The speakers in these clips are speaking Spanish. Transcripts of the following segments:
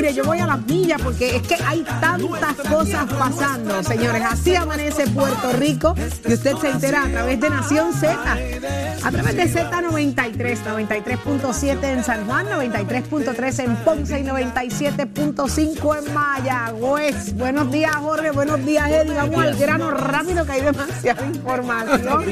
Mire, yo voy a las millas porque es que hay tantas cosas pasando, señores. Así amanece Puerto Rico y usted se entera a través de Nación Z. A través de Z93, 93.7 en San Juan, 93.3 en Ponce y 97.5 en Mayagüez. Buenos días, Jorge. Buenos días, Eddie. Vamos al grano rápido que hay demasiada información.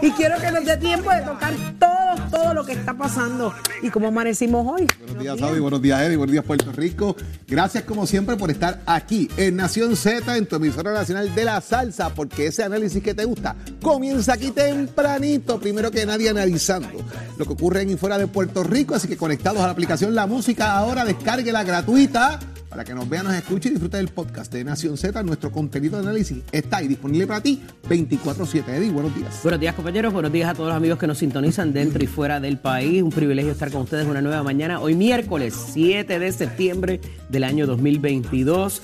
Y quiero que nos dé tiempo de tocar todo, todo lo que está pasando y cómo amanecimos hoy. Buenos días, Saudi. Buenos días, Eddie. Buenos días, Puerto Rico. Gracias, como siempre, por estar aquí en Nación Z, en tu emisora nacional de la salsa, porque ese análisis que te gusta comienza aquí tempranito. Primero que nadie analizando lo que ocurre en y fuera de Puerto Rico. Así que conectados a la aplicación La Música, ahora descárguela gratuita para que nos vea, nos escuche y disfrute del podcast de Nación Z. Nuestro contenido de análisis está ahí disponible para ti 24-7. Eddie, buenos días. Buenos días compañeros, buenos días a todos los amigos que nos sintonizan dentro y fuera del país. Un privilegio estar con ustedes una nueva mañana. Hoy miércoles 7 de septiembre del año 2022.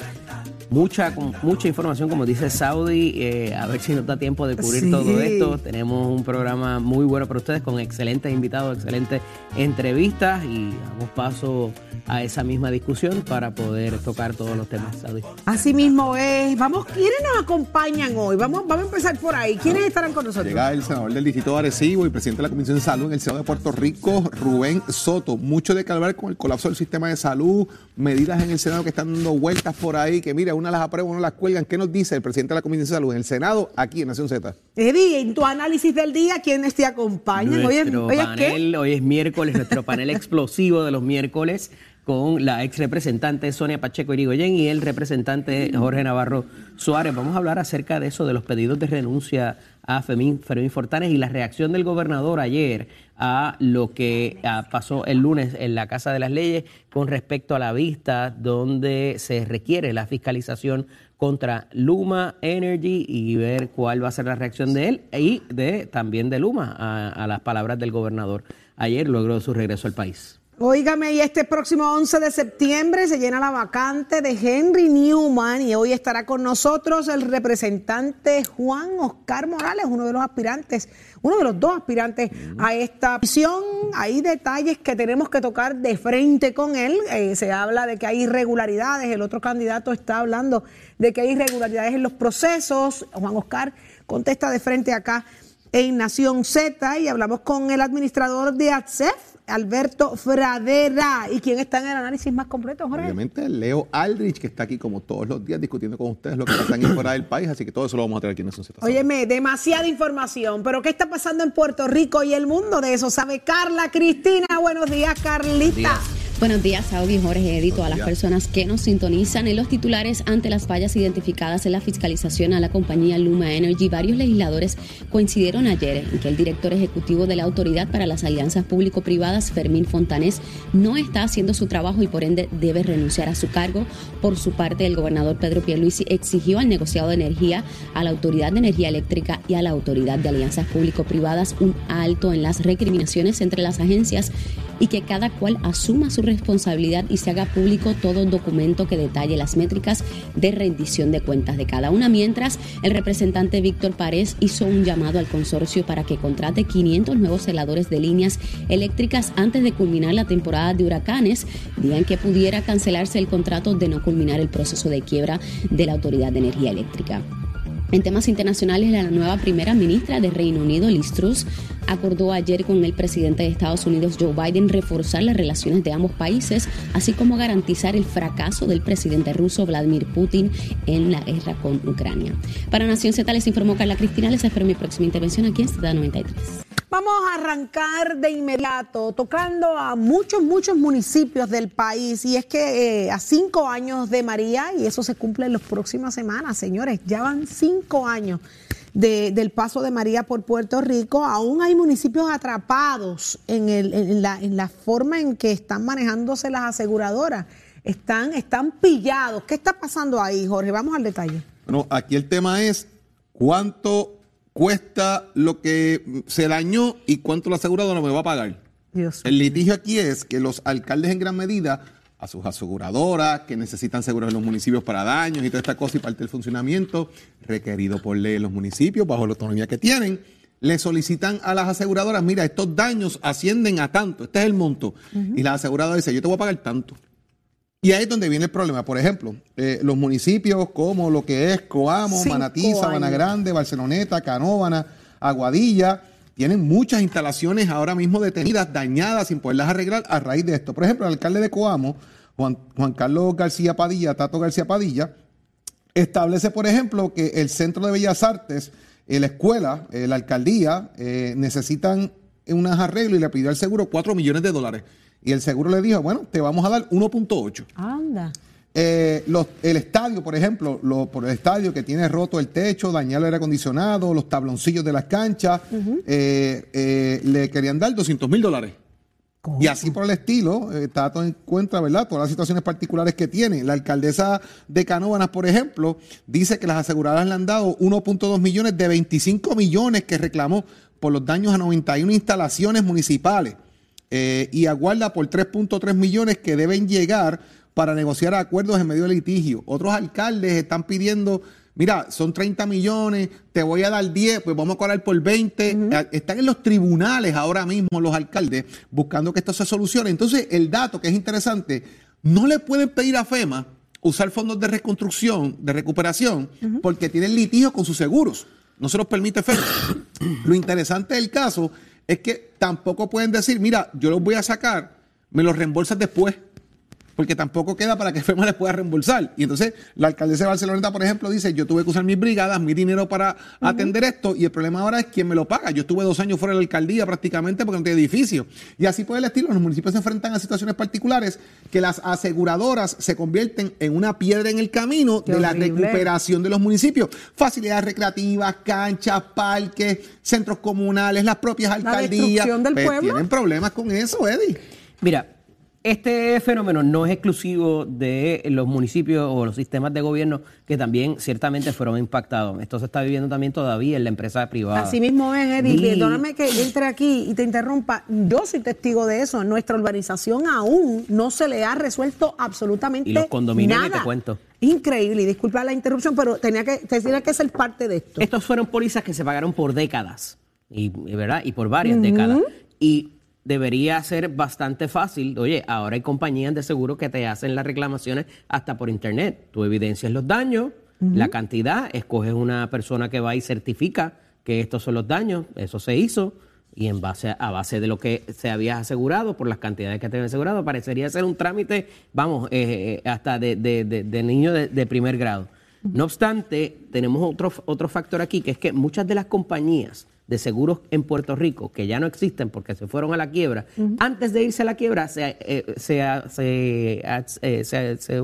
Mucha, con- mucha información, como dice Saudi, eh, a ver si nos da tiempo de cubrir Sí. todo esto. Tenemos un programa muy bueno para ustedes con excelentes invitados, excelentes entrevistas y damos paso a esa misma discusión para poder tocar todos los temas, Saudi. Así mismo es. Vamos, ¿quiénes nos acompañan hoy? Vamos, vamos a empezar por ahí. ¿Quiénes estarán con nosotros? Llega el senador del Distrito de Arecibo y presidente de la Comisión de Salud en el Senado de Puerto Rico, Rubén Soto. Mucho de que hablar con el colapso del sistema de salud, medidas en el Senado que están dando vueltas por ahí, que mira, unas las aprueban, unas las cuelgan. ¿Qué nos dice el presidente de la Comisión de Salud en el Senado, aquí en Nación Z? Eddie, en tu análisis del día, ¿quiénes te acompañan? Hoy es, Nuestro hoy es qué? panel, hoy es miércoles, nuestro panel explosivo de los miércoles con la ex representante Sonia Pacheco Irigoyen y el representante Jorge Navarro Suárez. Vamos a hablar acerca de eso, de los pedidos de renuncia a Fermín, Fermín Fortanes y la reacción del gobernador ayer a lo que pasó el lunes en la Casa de las Leyes con respecto a la vista donde se requiere la fiscalización contra Luma Energy y ver cuál va a ser la reacción de él y de también de Luma a, a las palabras del gobernador ayer luego de su regreso al país. Óigame, y este próximo 11 de septiembre se llena la vacante de Henry Newman y hoy estará con nosotros el representante Juan Oscar Morales, uno de los aspirantes, uno de los dos aspirantes a esta misión. Hay detalles que tenemos que tocar de frente con él. Eh, se habla de que hay irregularidades, el otro candidato está hablando de que hay irregularidades en los procesos. Juan Oscar contesta de frente acá en Nación Z y hablamos con el administrador de ATSEF, Alberto Fradera. ¿Y quién está en el análisis más completo, Jorge? Obviamente, Leo Aldrich, que está aquí como todos los días discutiendo con ustedes lo que pasa en fuera del país. Así que todo eso lo vamos a tener aquí en Nación Z. Óyeme, demasiada información, pero ¿qué está pasando en Puerto Rico y el mundo de eso? ¿Sabe Carla Cristina? Buenos días, Carlita. Buenos días, Saudi, Jorge, Eddy, todas las días. personas que nos sintonizan en los titulares ante las fallas identificadas en la fiscalización a la compañía Luma Energy. Varios legisladores coincidieron ayer en que el director ejecutivo de la Autoridad para las Alianzas Público-Privadas, Fermín Fontanés, no está haciendo su trabajo y por ende debe renunciar a su cargo. Por su parte, el gobernador Pedro Pierluisi exigió al negociado de energía, a la Autoridad de Energía Eléctrica y a la Autoridad de Alianzas Público-Privadas un alto en las recriminaciones entre las agencias y que cada cual asuma su responsabilidad y se haga público todo documento que detalle las métricas de rendición de cuentas de cada una. Mientras, el representante Víctor Párez hizo un llamado al consorcio para que contrate 500 nuevos celadores de líneas eléctricas antes de culminar la temporada de huracanes, día en que pudiera cancelarse el contrato de no culminar el proceso de quiebra de la Autoridad de Energía Eléctrica. En temas internacionales, la nueva primera ministra de Reino Unido, Liz Truss, acordó ayer con el presidente de Estados Unidos, Joe Biden, reforzar las relaciones de ambos países, así como garantizar el fracaso del presidente ruso Vladimir Putin en la guerra con Ucrania. Para Nación Z les informó Carla Cristina. Les espero mi próxima intervención aquí en Ciudad 93. Vamos a arrancar de inmediato tocando a muchos, muchos municipios del país. Y es que eh, a cinco años de María, y eso se cumple en las próximas semanas, señores, ya van cinco años del paso de María por Puerto Rico, aún hay municipios atrapados en, la, en la forma en que están manejándose las aseguradoras. Están, están pillados. ¿Qué está pasando ahí, Jorge? Vamos al detalle. Bueno, aquí el tema es cuánto cuesta lo que se dañó y cuánto la aseguradora me va a pagar. el litigio aquí es que los alcaldes en gran medida a sus aseguradoras que necesitan seguros en los municipios para daños y toda esta cosa y parte del funcionamiento requerido por ley en los municipios bajo la autonomía que tienen, le solicitan a las aseguradoras, mira, estos daños ascienden a tanto, este es el monto. Y la aseguradora dice, yo te voy a pagar tanto. Y ahí es donde viene el problema. Por ejemplo, eh, los municipios como lo que es Coamo, Manatí, Sabana Grande, Barceloneta, Canóvana, Aguadilla, tienen muchas instalaciones ahora mismo detenidas, dañadas, sin poderlas arreglar a raíz de esto. Por ejemplo, el alcalde de Coamo, Juan, Juan Carlos García Padilla, Tato García Padilla, establece, por ejemplo, que el Centro de Bellas Artes, eh, la escuela, eh, la alcaldía, necesitan unas arreglos y le pidió al seguro 4 millones de dólares. Y el seguro le dijo, bueno, te vamos a dar 1.8. Anda. Eh, el estadio, por ejemplo, lo, por el estadio que tiene roto el techo, dañado el aire acondicionado, los tabloncillos de las canchas, eh, eh, le querían dar 200 mil dólares. Y así por el estilo, Tato encuentra, ¿verdad? Todas las situaciones particulares que tiene. La alcaldesa de Canóvanas, por ejemplo, dice que las aseguradoras le han dado 1.2 millones de 25 millones que reclamó por los daños a 91 instalaciones municipales eh, y aguarda por 3.3 millones que deben llegar para negociar acuerdos en medio del litigio. Otros alcaldes están pidiendo, mira, son 30 millones, te voy a dar 10, pues vamos a cobrar por 20. Eh, están en los tribunales ahora mismo los alcaldes buscando que esto se solucione. Entonces, el dato que es interesante, no le pueden pedir a FEMA usar fondos de reconstrucción, de recuperación, porque tienen litigio con sus seguros. No se los permite FEMA. Lo interesante del caso es que tampoco pueden decir, mira, yo los voy a sacar, me los reembolsas después porque tampoco queda para que FEMA les pueda reembolsar. Y entonces la alcaldesa de Barcelona, por ejemplo, dice, yo tuve que usar mis brigadas, mi dinero para atender esto, y el problema ahora es quién me lo paga. Yo estuve dos años fuera de la alcaldía prácticamente porque no tenía edificio. Y así por el estilo, los municipios se enfrentan a situaciones particulares que las aseguradoras se convierten en una piedra en el camino de la recuperación de los municipios. Facilidades recreativas, canchas, parques, centros comunales, las propias alcaldías. La del pues, pueblo. Tienen problemas con eso, Eddie. Mira, este fenómeno no es exclusivo de los municipios o los sistemas de gobierno que también ciertamente fueron impactados. Esto se está viviendo también todavía en la empresa privada. Así mismo es, Eddie. Perdóname que entre aquí y te interrumpa. Yo soy testigo de eso. Nuestra urbanización aún no se le ha resuelto absolutamente y los condominios nada. te cuento. Increíble, y disculpa la interrupción, pero tenía que, tenía que ser parte de esto. Estos fueron pólizas que se pagaron por décadas, y, ¿verdad? Y por varias décadas. Y debería ser bastante fácil. Oye, ahora hay compañías de seguro que te hacen las reclamaciones hasta por internet. Tú evidencias los daños, la cantidad, escoges una persona que va y certifica que estos son los daños, eso se hizo, y en base a, base de lo que se había asegurado, por las cantidades que te habían asegurado, parecería ser un trámite, vamos, eh, eh, hasta de, de, de, niño de, primer grado. No obstante, tenemos otro, otro factor aquí, que es que muchas de las compañías de seguros en Puerto Rico, que ya no existen porque se fueron a la quiebra, antes de irse a la quiebra se, eh, eh, se,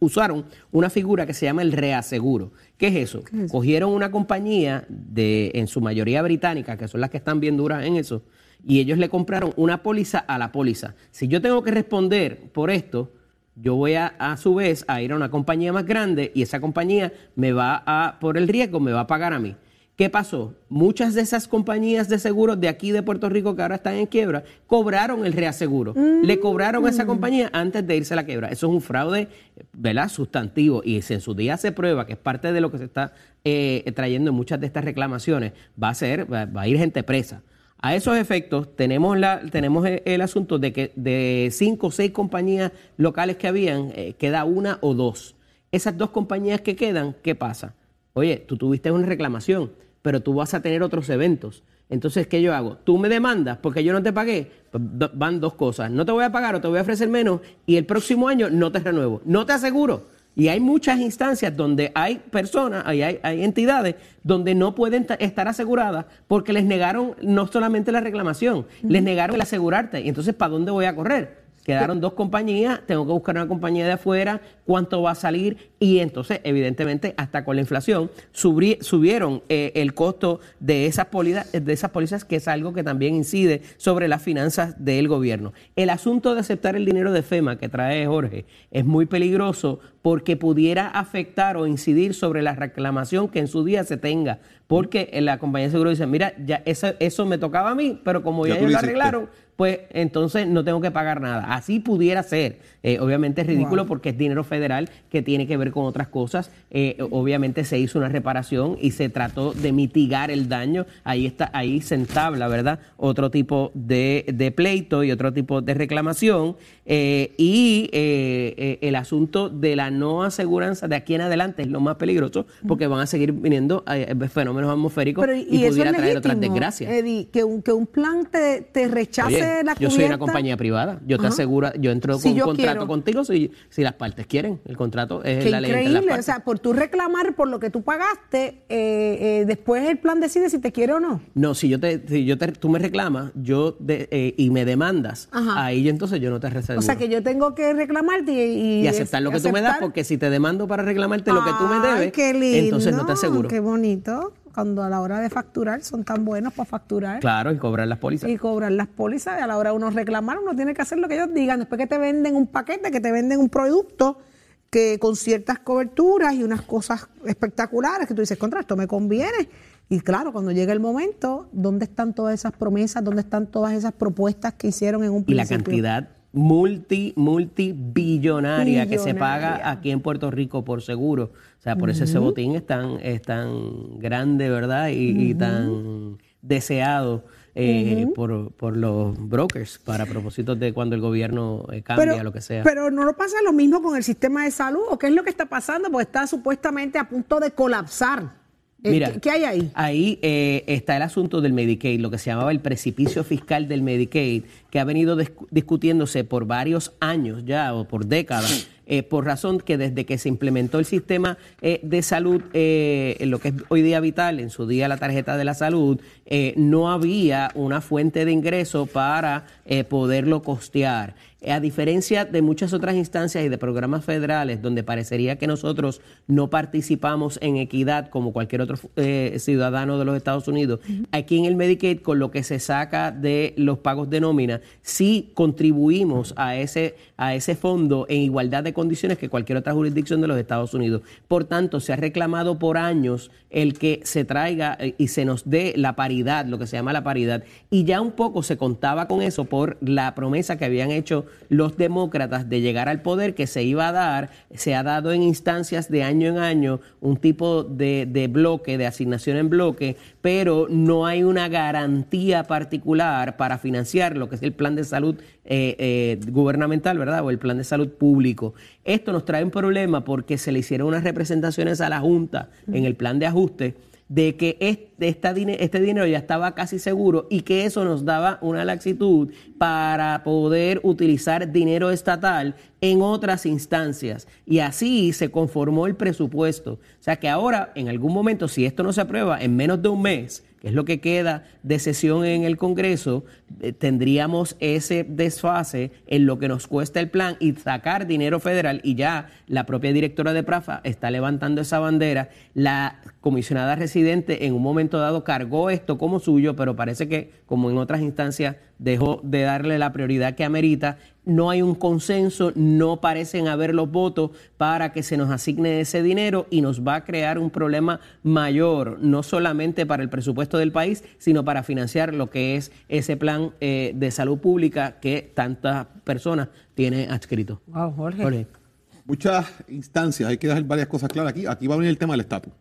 usaron una figura que se llama el reaseguro. ¿Qué es eso? Cogieron una compañía de, en su mayoría británica, que son las que están bien duras en eso, y ellos le compraron una póliza a la póliza. Si yo tengo que responder por esto, yo voy a, a su vez a ir a una compañía más grande y esa compañía me va a, por el riesgo, me va a pagar a mí. ¿Qué pasó? Muchas de esas compañías de seguros de aquí de Puerto Rico que ahora están en quiebra cobraron el reaseguro. Le cobraron a esa mm. compañía antes de irse a la quiebra. Eso es un fraude, ¿verdad? Sustantivo. Y si en su día se prueba que es parte de lo que se está eh, trayendo en muchas de estas reclamaciones, va a ser, va, a ir gente presa. A esos efectos, tenemos, la, tenemos el, asunto de que de cinco o seis compañías locales que habían, eh, queda una o dos. Esas dos compañías que quedan, ¿qué pasa? Oye, tú tuviste una reclamación pero tú vas a tener otros eventos. Entonces, ¿qué yo hago? Tú me demandas porque yo no te pagué. Pues, van dos cosas. No te voy a pagar o te voy a ofrecer menos y el próximo año no te renuevo. No te aseguro. Y hay muchas instancias donde hay personas, hay, hay, hay entidades donde no pueden ta- estar aseguradas porque les negaron no solamente la reclamación, les negaron el asegurarte. Y entonces, ¿para dónde voy a correr? Quedaron dos compañías, tengo que buscar una compañía de afuera, cuánto va a salir y entonces, evidentemente, hasta con la inflación, subri- subieron eh, el costo de esas, pólizas, de esas pólizas, que es algo que también incide sobre las finanzas del gobierno. El asunto de aceptar el dinero de FEMA que trae Jorge es muy peligroso porque pudiera afectar o incidir sobre la reclamación que en su día se tenga. Porque la compañía de seguro dice, mira, ya eso, eso me tocaba a mí, pero como Ya ellos lo hiciste. Pues entonces no tengo que pagar nada. Así pudiera ser. Eh, obviamente es ridículo porque es dinero federal que tiene que ver con otras cosas. Eh, obviamente se hizo una reparación y se trató de mitigar el daño. Ahí está, ahí se entabla, ¿verdad? Otro tipo de, de pleito y otro tipo de reclamación. Eh, y eh, eh, el asunto de la no aseguranza de aquí en adelante es lo más peligroso porque van a seguir viniendo eh, fenómenos atmosféricos Pero, y, eso pudiera traer otras desgracias. Eddie, que un, que un plan te, te rechace Oye, la yo soy una compañía privada. Yo te Ajá. aseguro, yo entro con un contrato quiero. contigo si, si las partes quieren. El contrato es Qué la ley entre las increíble, o sea, por tú reclamar por lo que tú pagaste, eh, eh, después el plan decide si te quiere o no. no, si yo te, si yo te, tú me reclamas, yo de- eh, y me demandas, Ajá. ahí entonces yo no te O sea, que yo tengo que reclamarte y, y aceptar lo que tú me das, aceptar. porque si te demando para reclamarte lo que tú me Ay, debes, qué lindo, entonces no te aseguro. Qué bonito. Cuando a la hora de facturar son tan buenos para facturar. Claro, y cobrar las pólizas. y cobrar las pólizas y a la hora de uno reclamar uno tiene que hacer lo que ellos digan después que te venden un paquete que te venden un producto que con ciertas coberturas y unas cosas espectaculares que tú dices contra esto me conviene y claro cuando llega el momento dónde están todas esas promesas dónde están todas esas propuestas que hicieron en un y la principio cantidad multi, multibillonaria que se paga aquí en Puerto Rico por seguro. O sea, por eso ese botín es tan, es tan grande, ¿verdad? Y, y tan deseado eh, por, por los brokers para propósitos de cuando el gobierno eh, cambia, lo que sea. Pero no lo pasa lo mismo con el sistema de salud, ¿o qué es lo que está pasando? Porque está supuestamente a punto de colapsar. Eh, Mira, ¿qué, qué hay ahí? Ahí eh, está el asunto del Medicaid, lo que se llamaba el precipicio fiscal del Medicaid, que ha venido discu- discutiéndose por varios años ya o por décadas, eh, por razón que desde que se implementó el sistema eh, de salud, eh, en lo que es hoy día vital, en su día la tarjeta de la salud, eh, no había una fuente de ingreso para eh, poderlo costear. A diferencia de muchas otras instancias y de programas federales donde parecería que nosotros no participamos en equidad como cualquier otro eh, ciudadano de los Estados Unidos, aquí en el Medicaid con lo que se saca de los pagos de nómina, sí contribuimos a ese, a ese fondo en igualdad de condiciones que cualquier otra jurisdicción de los Estados Unidos. Por tanto, se ha reclamado por años el que se traiga eh, y se nos dé la paridad, lo que se llama la paridad, y ya un poco se contaba con eso por la promesa que habían hecho los demócratas de llegar al poder que se iba a dar, se ha dado en instancias de año en año un tipo de, de bloque, de asignación en bloque, pero no hay una garantía particular para financiar lo que es el plan de salud eh, eh, gubernamental, ¿verdad? O el plan de salud público. Esto nos trae un problema porque se le hicieron unas representaciones a la Junta en el plan de ajuste de que este, este dinero ya estaba casi seguro y que eso nos daba una laxitud para poder utilizar dinero estatal en otras instancias. Y así se conformó el presupuesto. O sea que ahora, en algún momento, si esto no se aprueba en menos de un mes, que es lo que queda de sesión en el Congreso, eh, tendríamos ese desfase en lo que nos cuesta el plan y sacar dinero federal. Y ya la propia directora de PRAFA está levantando esa bandera. La comisionada residente en un momento dado cargó esto como suyo, pero parece que, como en otras instancias, dejó de darle la prioridad que amerita. No hay un consenso, no parecen haber los votos para que se nos asigne ese dinero y nos va a crear un problema mayor, no solamente para el presupuesto del país, sino para financiar lo que es ese plan eh, de salud pública que tantas personas tienen adscrito. Wow, Jorge. Jorge. Muchas instancias, hay que dejar varias cosas claras aquí. Aquí va a venir el tema del estatus.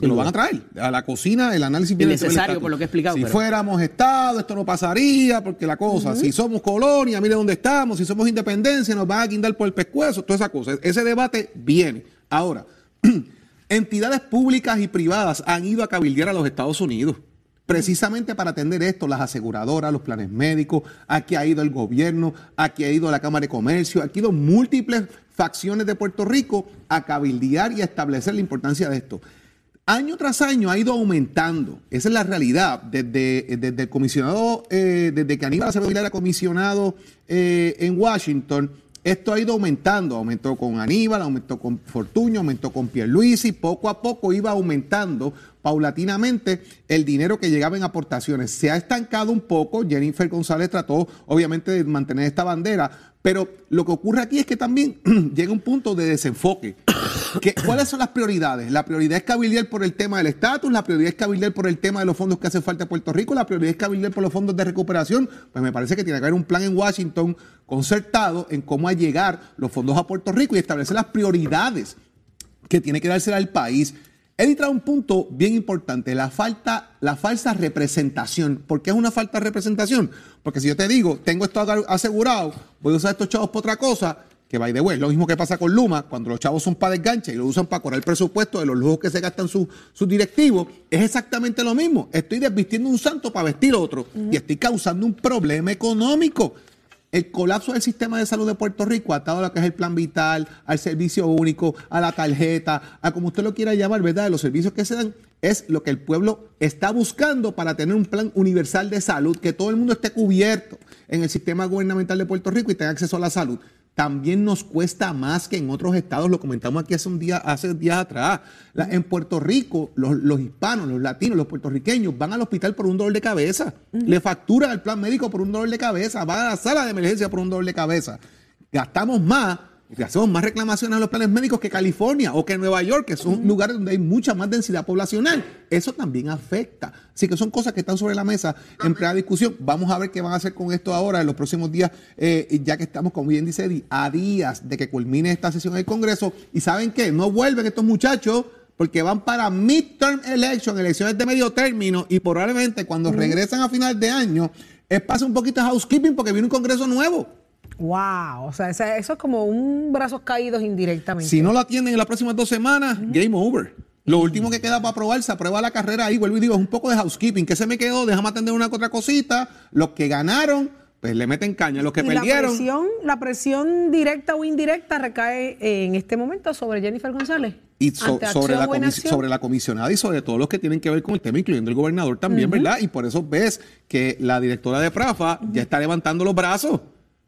Porque lo van a traer. A la cocina, el análisis viene estatus. por lo que he explicado, Si pero- fuéramos Estado, esto no pasaría, porque la cosa, si somos colonia, mire dónde estamos, si somos independencia, nos van a guindar por el pescuezo, toda esa cosa. Ese debate viene. Ahora, entidades públicas y privadas han ido a cabildear a los Estados Unidos. precisamente para atender esto, las aseguradoras, los planes médicos, aquí ha ido el gobierno, aquí ha ido la Cámara de Comercio, aquí ha ido múltiples facciones de Puerto Rico a cabildear y a establecer la importancia de esto. Año tras año ha ido aumentando, esa es la realidad, desde, desde el comisionado, eh, desde que Aníbal Acevedo era comisionado eh, en Washington, esto ha ido aumentando, aumentó con Aníbal, aumentó con Fortuño, aumentó con Pierluisi, poco a poco iba aumentando paulatinamente el dinero que llegaba en aportaciones. Se ha estancado un poco, Jennifer González trató obviamente de mantener esta bandera, pero lo que ocurre aquí es que también llega un punto de desenfoque. ¿Cuáles son las prioridades? La prioridad es cabildear por el tema del estatus, la prioridad es cabildear por el tema de los fondos que hace falta a Puerto Rico, la prioridad es cabildear por los fondos de recuperación. Pues me parece que tiene que haber un plan en Washington concertado en cómo llegar los fondos a Puerto Rico y establecer las prioridades que tiene que dársela al país. He trae un punto bien importante, la falta, la falsa representación. ¿Por qué es una falta de representación? Porque si yo te digo, tengo esto asegurado, voy a usar estos chavos para otra cosa, que va de way, lo mismo que pasa con Luma, cuando los chavos son para desganche y lo usan para correr el presupuesto de los lujos que se gastan sus directivos, es exactamente lo mismo. Estoy desvistiendo un santo para vestir otro y estoy causando un problema económico. El colapso del sistema de salud de Puerto Rico, atado a lo que es el plan vital, al servicio único, a la tarjeta, a como usted lo quiera llamar, ¿verdad? Los servicios que se dan, es lo que el pueblo está buscando para tener un plan universal de salud, que todo el mundo esté cubierto en el sistema gubernamental de Puerto Rico y tenga acceso a la salud también nos cuesta más que en otros estados, lo comentamos aquí hace un día, hace días atrás. en Puerto Rico, los, hispanos, los latinos, los puertorriqueños van al hospital por un dolor de cabeza, le facturan al plan médico por un dolor de cabeza, van a la sala de emergencia por un dolor de cabeza. Gastamos más hacemos más reclamaciones a los planes médicos que California o que Nueva York, que son lugares donde hay mucha más densidad poblacional. Eso también afecta. Así que son cosas que están sobre la mesa en plena discusión. Vamos a ver qué van a hacer con esto ahora en los próximos días, eh, ya que estamos, como bien dice Eddie, a días de que culmine esta sesión del Congreso. Y ¿saben qué? No vuelven estos muchachos porque van para midterm election, elecciones de medio término, y probablemente cuando regresan a final de año, es pasa un poquito de housekeeping porque viene un Congreso nuevo. Wow, o sea, eso es como un brazos caídos indirectamente. Si no lo atienden en las próximas dos semanas, game over. Lo último que queda para aprobar, se aprueba la carrera ahí, vuelvo y digo, es un poco de housekeeping. ¿Qué se me quedó? Déjame atender una otra cosita. Los que ganaron, pues le meten caña. Los que perdieron. La presión, la presión directa o indirecta recae en este momento sobre Jennifer González. Y sobre, la sobre la comisionada y sobre todos los que tienen que ver con el tema, incluyendo el gobernador también, ¿verdad? Y por eso ves que la directora de Prafa ya está levantando los brazos.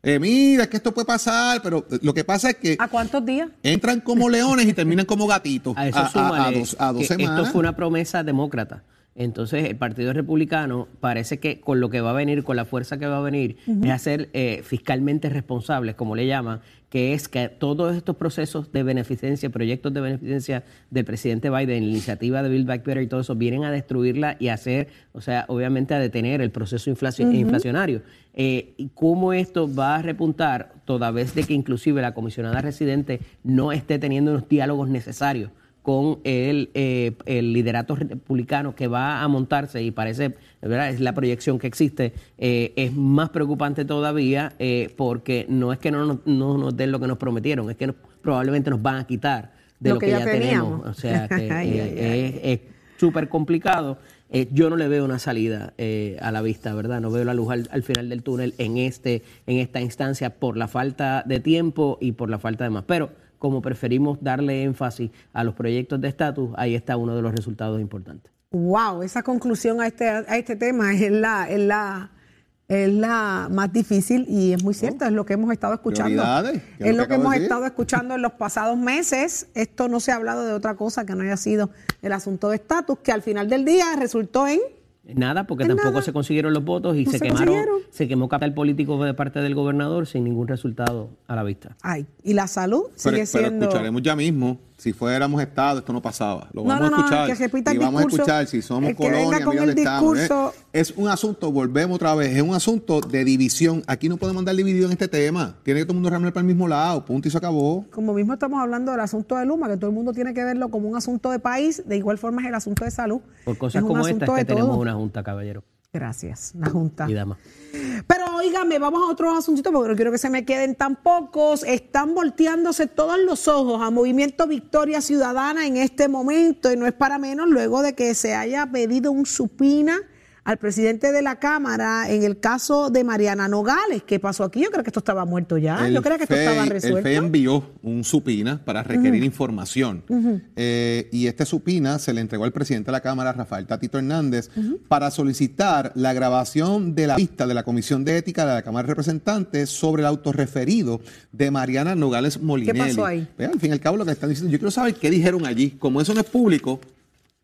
Eh, mira, que esto puede pasar, pero lo que pasa es que... ¿A cuántos días? Entran como leones y terminan como gatitos. A, eso a, dos, semanas. Esto fue una promesa demócrata. Entonces, el Partido Republicano parece que con lo que va a venir, con la fuerza que va a venir, es hacer eh, fiscalmente responsables, como le llaman, que es que todos estos procesos de beneficencia, proyectos de beneficencia del presidente Biden, la iniciativa de Bill Back Better y todo eso, vienen a destruirla y hacer, o sea, obviamente a detener el proceso inflacionario. Eh, y cómo esto va a repuntar toda vez de que inclusive la comisionada residente no esté teniendo los diálogos necesarios con el, eh, el liderato republicano que va a montarse y parece, ¿verdad? es la proyección que existe, eh, es más preocupante todavía porque no es que no, nos den lo que nos prometieron, es que probablemente nos van a quitar de lo, que, ya, tenemos. O sea, que es súper complicado. Eh, yo no le veo una salida eh, a la vista, ¿verdad? No veo la luz al, final del túnel en, este, en esta instancia por la falta de tiempo y por la falta de más. Pero como preferimos darle énfasis a los proyectos de estatus, ahí está uno de los resultados importantes. Wow, esa conclusión a este, a este tema es la, es la es la más difícil y es muy cierto, es lo que hemos estado escuchando. Es lo que, hemos estado escuchando en los pasados meses. Esto no se ha hablado de otra cosa que no haya sido el asunto de estatus, que al final del día resultó en Nada, porque tampoco se consiguieron los votos y se, quemaron, se quemó capital político de parte del gobernador sin ningún resultado a la vista. Ay, y la salud sigue siendo. Pero escucharemos ya mismo si fuéramos Estado, esto no pasaba. Lo vamos a escuchar. y vamos a escuchar si somos colonia, con el Estado. Es, un asunto, volvemos otra vez, es un asunto de división. Aquí no podemos andar dividido en este tema. Tiene que todo el mundo remar para el mismo lado. Punto y se acabó. Como mismo estamos hablando del asunto de Luma, que todo el mundo tiene que verlo como un asunto de país, de igual forma es el asunto de salud. Por cosas como esta es que tenemos una junta, caballero. Gracias, la Junta. Y dama. Pero oígame, vamos a otros asuntitos porque no quiero que se me queden tan pocos. Están volteándose todos los ojos a Movimiento Victoria Ciudadana en este momento y no es para menos luego de que se haya pedido un supina al presidente de la Cámara en el caso de Mariana Nogales. ¿Qué pasó aquí? Yo creo que esto estaba muerto ya. El Yo creo que esto FEI estaba El resuelto. FEI envió un supina para requerir información. Eh, y este supina se le entregó al presidente de la Cámara, Rafael Tatito Hernández, para solicitar la grabación de la vista de la Comisión de Ética de la Cámara de Representantes sobre el autorreferido de Mariana Nogales Molinelli. pasó ahí? Ve, al fin y al cabo, lo que están diciendo, yo quiero saber qué dijeron allí. Como eso no es público,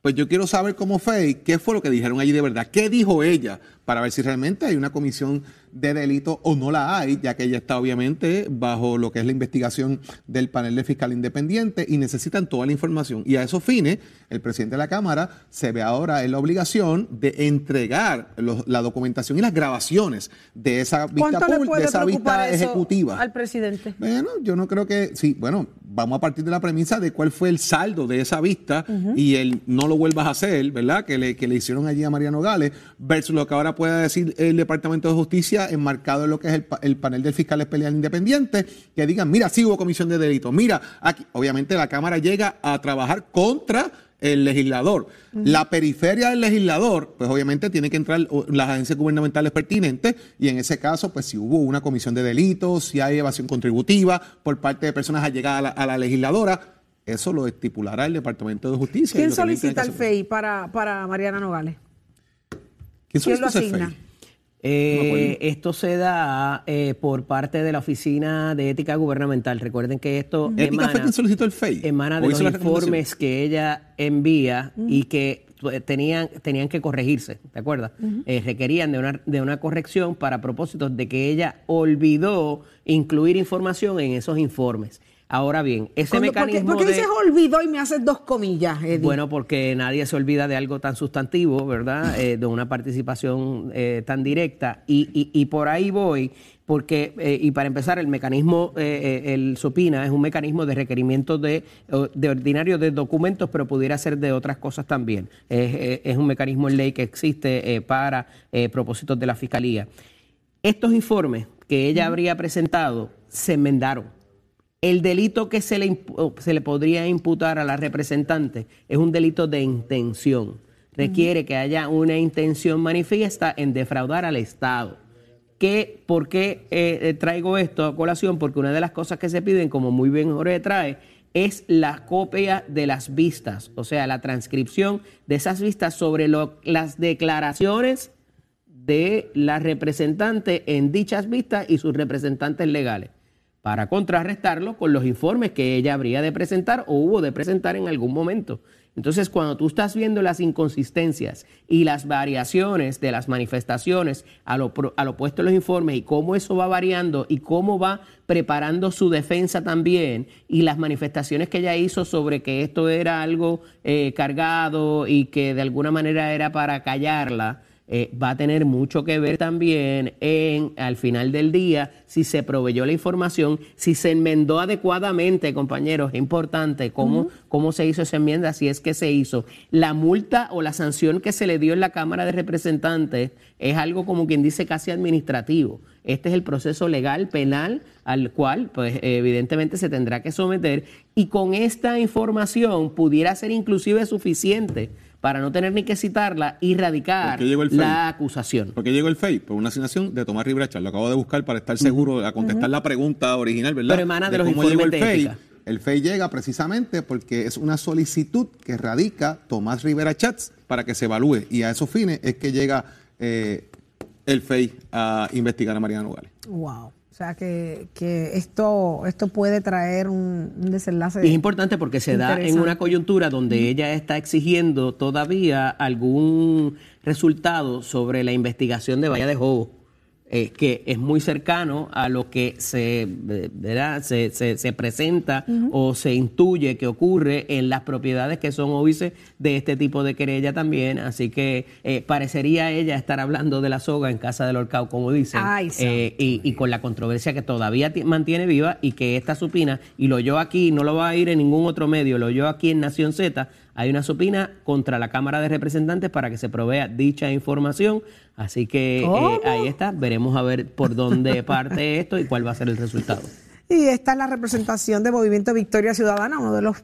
pues yo quiero saber como FEI qué fue lo que dijeron allí de verdad. ¿Qué dijo ella? Para ver si realmente hay una comisión de delito o no la hay, ya que ella está obviamente bajo lo que es la investigación del panel de fiscal independiente y necesitan toda la información. Y a esos fines, el presidente de la Cámara se ve ahora en la obligación de entregar los- la documentación y las grabaciones de esa vista, ¿Cuánto le pública, de esa vista ejecutiva. al presidente? Bueno, yo no creo que, sí, bueno, vamos a partir de la premisa de cuál fue el saldo de esa vista y el no lo vuelvas a hacer, ¿verdad? Que le, que le hicieron allí a Mariano Gales, versus lo que ahora pueda decir el Departamento de Justicia enmarcado en lo que es el, el panel del fiscal especial independiente, que digan, mira, sí hubo comisión de delito, mira, aquí, obviamente la Cámara llega a trabajar contra el legislador. La periferia del legislador, pues obviamente tiene que entrar las agencias gubernamentales pertinentes y en ese caso, pues si hubo una comisión de delitos, si hay evasión contributiva por parte de personas allegadas a la, a la legisladora, eso lo estipulará el Departamento de Justicia. ¿Quién solicita el FEI para, para Mariana Nogales? ¿Quién ¿Quién lo asigna? FEI? Eh, esto se da eh, por parte de la Oficina de Ética Gubernamental. Recuerden que esto ¿Ética fue emana, quien solicitó el FEI? emana ¿O de los informes que ella envía y que eh, tenían, tenían que corregirse, ¿te acuerdas? Eh, requerían de una, de una corrección para propósitos de que ella olvidó incluir información en esos informes. Ahora bien, ese Cuando- ¿Por qué, mecanismo por qué dices olvidó y me haces dos comillas, Eddie? Bueno, porque nadie se olvida de algo tan sustantivo, ¿verdad? Eh, de una participación eh, tan directa. Y, y- y por ahí voy, porque, eh, y para empezar, el mecanismo, el SOPINA es un mecanismo de requerimiento de, de ordinario de documentos, pero pudiera ser de otras cosas también. Es, es un mecanismo en ley que existe para propósitos de la Fiscalía. Estos informes que ella habría presentado se enmendaron. El delito que se le, se le podría imputar a la representante es un delito de intención. Requiere que haya una intención manifiesta en defraudar al Estado. ¿Qué, ¿Por qué eh, eh, traigo esto a colación? Porque una de las cosas que se piden, como muy bien Jorge trae, es la copia de las vistas, o sea, la transcripción de esas vistas sobre las declaraciones de la representante en dichas vistas y sus representantes legales, para contrarrestarlo con los informes que ella habría de presentar o hubo de presentar en algún momento. Entonces, cuando tú estás viendo las inconsistencias y las variaciones de las manifestaciones a lo, pro- a lo puesto en los informes y cómo eso va variando y cómo va preparando su defensa también y las manifestaciones que ella hizo sobre que esto era algo eh, cargado y que de alguna manera era para callarla, eh, va a tener mucho que ver también en, al final del día, si se proveyó la información, si se enmendó adecuadamente, compañeros, es importante cómo, cómo se hizo esa enmienda, si es que se hizo. La multa o la sanción que se le dio en la Cámara de Representantes es algo como quien dice casi administrativo. Este es el proceso legal, penal, al cual, pues, evidentemente se tendrá que someter y con esta información pudiera ser inclusive suficiente para no tener ni que citarla y radicar la acusación. ¿Por qué llegó el FEI? Por una asignación de Tomás Rivera Char. Lo acabo de buscar para estar seguro a contestar la pregunta original, ¿verdad? Pero emana de los cómo llegó el informes de FEI. El FEI llega precisamente porque es una solicitud que radica Tomás Rivera Chats para que se evalúe. Y a esos fines es que llega eh, el FEI a investigar a Mariana Nogales. Wow. O sea que, que esto, esto puede traer un, un desenlace. Y es importante porque se da en una coyuntura donde ella está exigiendo todavía algún resultado sobre la investigación de Bahía de Jobo, eh, que es muy cercano a lo que se, eh, ¿verdad? se, se- se presenta o se intuye que ocurre en las propiedades que son óbices de este tipo de querella también. Así que eh, parecería ella estar hablando de la soga en casa del horcao, como dicen. Ay. Eh, y, y con la controversia que todavía ti- mantiene viva y que esta supina, y lo yo aquí, no lo va a ir en ningún otro medio, lo yo aquí en Nación Z, hay una supina contra la Cámara de Representantes para que se provea dicha información. Así que eh, ahí está, veremos a ver por dónde parte esto y cuál va a ser el resultado. Y esta es la representación de Movimiento Victoria Ciudadana, uno de los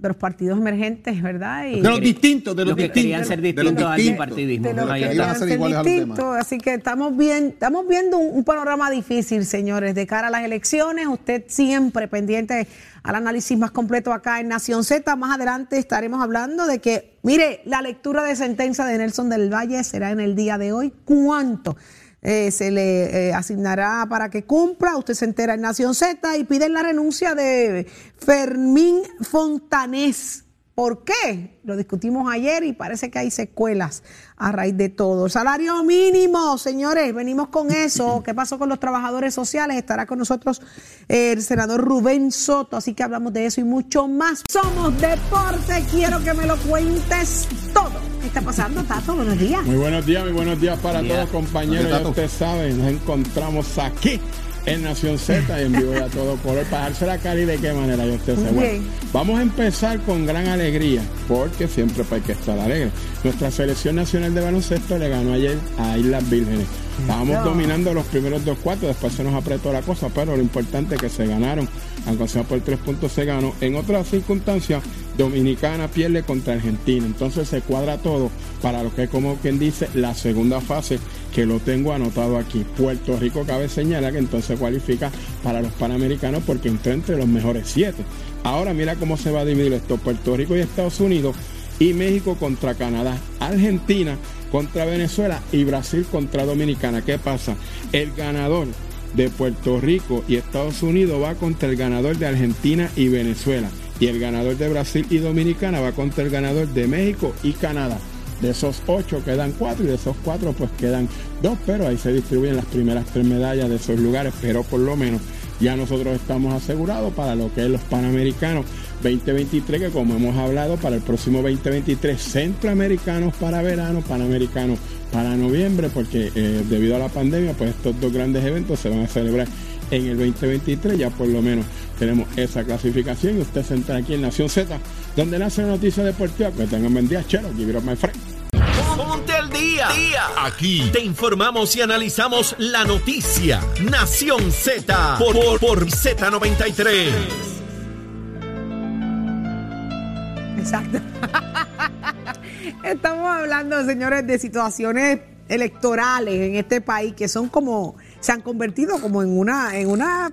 de los partidos emergentes, ¿verdad? Y De los distintos, de los, Los que distintos. querían ser de los distintos al distintos. bipartidismo. de los que a querían ser a los distintos. demás. Así que estamos bien, estamos viendo un, un panorama difícil, señores, de cara a las elecciones. Usted siempre pendiente al análisis más completo acá en Nación Z. Más adelante estaremos hablando de que, mire, la lectura de sentencia de Nelson del Valle será en el día de hoy. ¿Cuánto? Eh, se le eh, asignará para que cumpla. Usted se entera en Nación Z y piden la renuncia de Fermín Fontanés. ¿Por qué? Lo discutimos ayer y parece que hay secuelas a raíz de todo. Salario mínimo, señores, venimos con eso. ¿Qué pasó con los trabajadores sociales? Estará con nosotros el senador Rubén Soto, así que hablamos de eso y mucho más. Somos deporte, quiero que me lo cuentes todo. ¿Qué está pasando, Tato? Buenos días. Muy buenos días, muy buenos días para todos compañeros. Ya Tato. usted sabe, nos encontramos aquí en Nación Z y en vivo y a todo color. Para darse la cara y de qué manera, ya usted sabe. Bueno, vamos a empezar con gran alegría, porque siempre pues, hay que estar alegre. Nuestra selección nacional de baloncesto le ganó ayer a Islas Vírgenes. Estábamos dominando los primeros dos cuartos, después se nos apretó la cosa, pero lo importante es que se ganaron. Aunque sea por tres puntos se ganó. En otras circunstancias, Dominicana pierde contra Argentina. Entonces se cuadra todo para lo que es como quien dice la segunda fase que lo tengo anotado aquí. Puerto Rico cabe señalar que entonces cualifica para los Panamericanos porque entró entre los mejores siete. Ahora mira cómo se va a dividir esto. Puerto Rico y Estados Unidos y México contra Canadá. Argentina contra Venezuela y Brasil contra Dominicana. ¿Qué pasa? El ganador de Puerto Rico y Estados Unidos va contra el ganador de Argentina y Venezuela. Y el ganador de Brasil y Dominicana va contra el ganador de México y Canadá. De esos ocho quedan cuatro y de esos cuatro pues quedan dos, pero ahí se distribuyen las primeras tres medallas de esos lugares, pero por lo menos ya nosotros estamos asegurados para lo que es los Panamericanos 2023, que como hemos hablado, para el próximo 2023, centroamericanos para verano, panamericanos para noviembre, porque eh, debido a la pandemia, pues estos dos grandes eventos se van a celebrar en el 2023, ya por lo menos tenemos esa clasificación y usted se entra aquí en Nación Z, donde nace la noticia deportiva, que tengan buen día, chero, give up, my friend. Ponte al día. Aquí te informamos y analizamos la noticia. Nación Z por, por Z93. Exacto. Estamos hablando, señores, de situaciones electorales en este país que son como, se han convertido como en una, en una,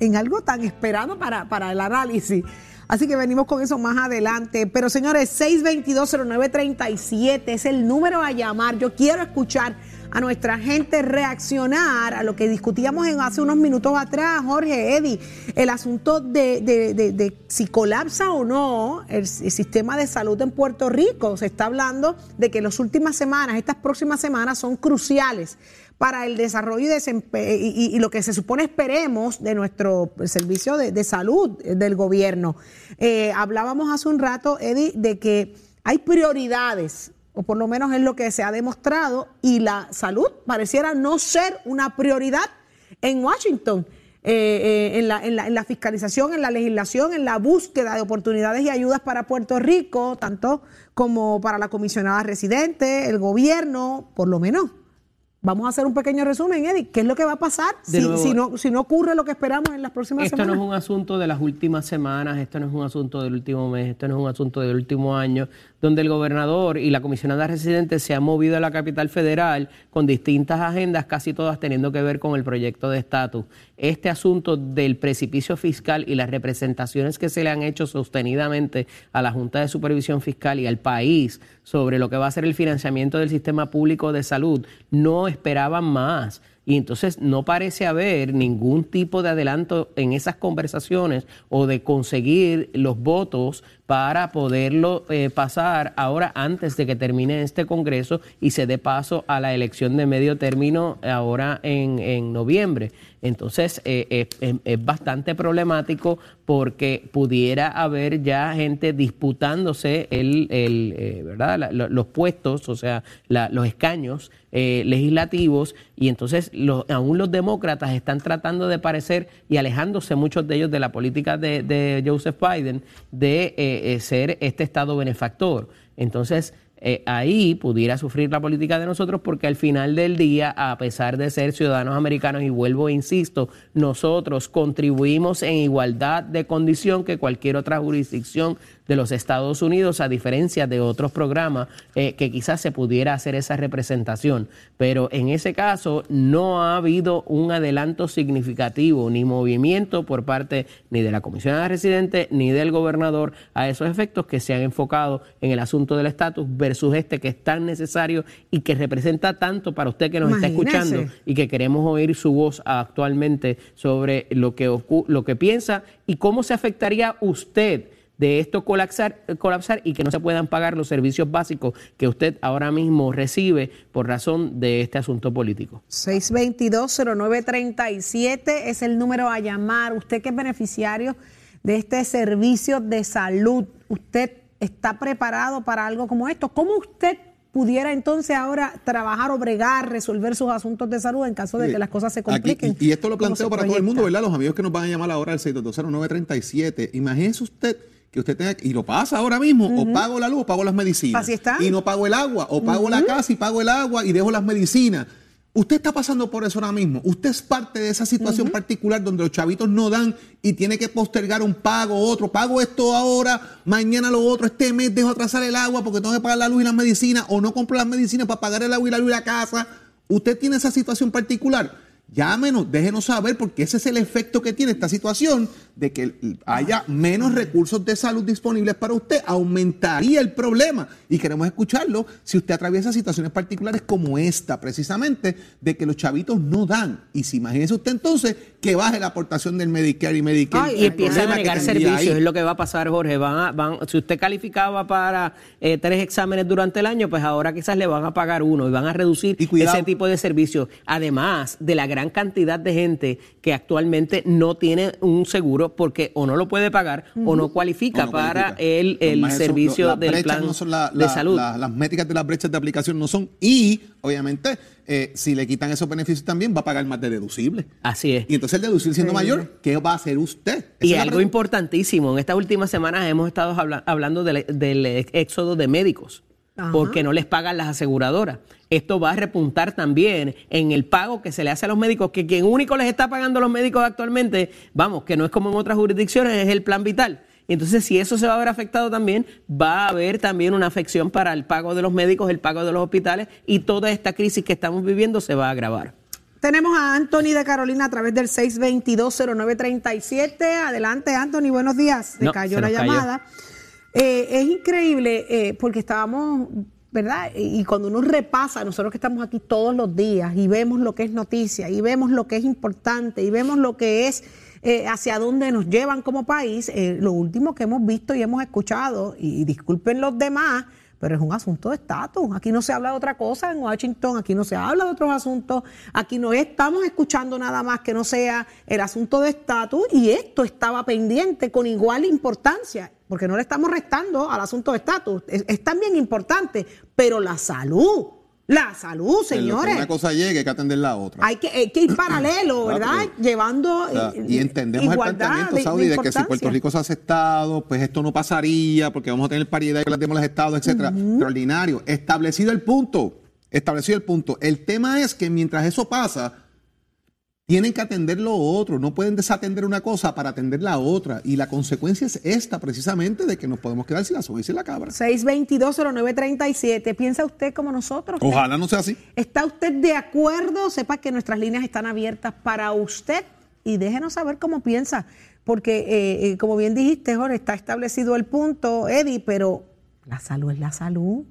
en algo tan esperado para, para el análisis. Así que venimos con eso más adelante. Pero señores, 6220937 es el número a llamar. Yo quiero escuchar a nuestra gente reaccionar a lo que discutíamos en hace unos minutos atrás, Jorge, Eddie, el asunto de, de- de- si colapsa o no el, sistema de salud en Puerto Rico. Se está hablando de que las últimas semanas, estas próximas semanas son cruciales para el desarrollo y, y- y- lo que se supone esperemos de nuestro servicio de, salud del gobierno. Eh, hablábamos hace un rato, Eddie, de que hay prioridades, o por lo menos es lo que se ha demostrado, y la salud pareciera no ser una prioridad en Washington. eh, eh, en, la, en la- en la fiscalización, en la legislación, en la búsqueda de oportunidades y ayudas para Puerto Rico, tanto como para la comisionada residente, el gobierno, por lo menos. Vamos a hacer un pequeño resumen, Eddie. ¿Qué es lo que va a pasar si, nuevo, si no, si no ocurre lo que esperamos en las próximas Esto no semanas? es un asunto de las últimas semanas, esto no es un asunto del último mes, esto no es un asunto del último año, donde el gobernador y la comisionada residente se han movido a la capital federal con distintas agendas, casi todas teniendo que ver con el proyecto de estatus. Este asunto del precipicio fiscal y las representaciones que se le han hecho sostenidamente a la Junta de Supervisión Fiscal y al país sobre lo que va a ser el financiamiento del sistema público de salud, no esperaban más. Y entonces no parece haber ningún tipo de adelanto en esas conversaciones o de conseguir los votos para poderlo eh, pasar ahora antes de que termine este Congreso y se dé paso a la elección de medio término ahora en, en noviembre. Entonces eh, eh, es, es bastante problemático porque pudiera haber ya gente disputándose el, el, ¿verdad? La- lo- los puestos, o sea, la- los escaños legislativos y entonces los- aún los demócratas están tratando de parecer y alejándose muchos de ellos de la política de, de Joseph Biden de eh, ser este estado benefactor. Entonces, eh, ahí pudiera sufrir la política de nosotros porque al final del día, a pesar de ser ciudadanos americanos, y vuelvo e insisto, nosotros contribuimos en igualdad de condición que cualquier otra jurisdicción de los Estados Unidos, a diferencia de otros programas eh, que quizás se pudiera hacer esa representación. Pero en ese caso no ha habido un adelanto significativo ni movimiento por parte ni de la comisionada residente ni del gobernador a esos efectos que se han enfocado en el asunto del estatus versus este que es tan necesario y que representa tanto para usted que nos está escuchando y que queremos oír su voz actualmente sobre lo que, lo que piensa y cómo se afectaría usted de esto colapsar, colapsar y que no se puedan pagar los servicios básicos que usted ahora mismo recibe por razón de este asunto político. 622-0937 es el número a llamar. Usted que es beneficiario de este servicio de salud, ¿usted está preparado para algo como esto? ¿Cómo usted pudiera entonces ahora trabajar o bregar, resolver sus asuntos de salud en caso de que las cosas se compliquen. y, esto lo planteo para todo el mundo, ¿verdad? Los amigos que nos van a llamar ahora al 6220937. Imagínese usted que usted tenga y lo pasa ahora mismo, o pago la luz o pago las medicinas. Así está. Y no pago el agua, o pago la casa y pago el agua y dejo las medicinas. Usted está pasando por eso ahora mismo. Usted es parte de esa situación particular donde los chavitos no dan y tiene que postergar un pago, otro. Pago esto ahora, mañana lo otro, este mes dejo atrasar el agua porque tengo que pagar la luz y las medicinas, o no compro las medicinas para pagar el agua y la luz y la casa. Usted tiene esa situación particular llámenos, déjenos saber, porque ese es el efecto que tiene esta situación de que haya menos recursos de salud disponibles para usted, aumentaría el problema. Y queremos escucharlo si usted atraviesa situaciones particulares como esta, precisamente, de que los chavitos no dan. Y si imagínese usted entonces que baje la aportación del Medicare y Medicare. y empiezan a negar servicios, es lo que va a pasar, Jorge. Van, van si usted calificaba para eh, tres exámenes durante el año, pues ahora quizás le van a pagar uno y van a reducir ese tipo de servicios. Además de la gran cantidad de gente que actualmente no tiene un seguro porque o no lo puede pagar o no cualifica para el, servicio del plan de salud. las métricas de las brechas de aplicación no son y obviamente eh, si le quitan esos beneficios también va a pagar más de deducible. Así es. Y entonces el deducible siendo mayor, ¿qué va a hacer usted? y algo importantísimo, en estas últimas semanas hemos estado hablando del éxodo de médicos porque no les pagan las aseguradoras. Esto va a repuntar también en el pago que se le hace a los médicos, que quien único les está pagando a los médicos actualmente, vamos, que no es como en otras jurisdicciones, es el plan vital. Entonces, si eso se va a ver afectado también, va a haber también una afección para el pago de los médicos, el pago de los hospitales y toda esta crisis que estamos viviendo se va a agravar. Tenemos a Anthony de Carolina a través del 6220937. Adelante, Anthony, buenos días. Se cayó la llamada. Eh, es increíble eh, porque estábamos, ¿verdad? Y cuando uno repasa, nosotros que estamos aquí todos los días y vemos lo que es noticia y vemos lo que es importante y vemos lo que es eh, hacia dónde nos llevan como país, lo último que hemos visto y hemos escuchado, y disculpen los demás, pero es un asunto de estatus. Aquí no se habla de otra cosa en Washington, aquí no se habla de otros asuntos, aquí no estamos escuchando nada más que no sea el asunto de estatus y esto estaba pendiente con igual importancia, porque no le estamos restando al asunto de estatus, es también importante, pero la salud la salud, señores. una cosa llegue, hay que atender la otra. Hay que, ir paralelo, ¿verdad? Llevando. y entendemos el planteamiento, Saudi, de, que si Puerto Rico se hace Estado, pues esto no pasaría, porque vamos a tener paridad y que las los Estados, etcétera. Extraordinario. Establecido el punto. Establecido el punto. El tema es que mientras eso pasa, tienen que atender lo otro, no pueden desatender una cosa para atender la otra. Y la consecuencia es esta, precisamente, de que nos podemos quedar sin la soga y sin la cabra. 622-0937. ¿Piensa usted como nosotros? Ojalá no sea así. ¿Está usted de acuerdo? Sepa que nuestras líneas están abiertas para usted y déjenos saber cómo piensa. Porque, eh, eh, como bien dijiste, Jorge, está establecido el punto, Eddie, pero la salud es la salud.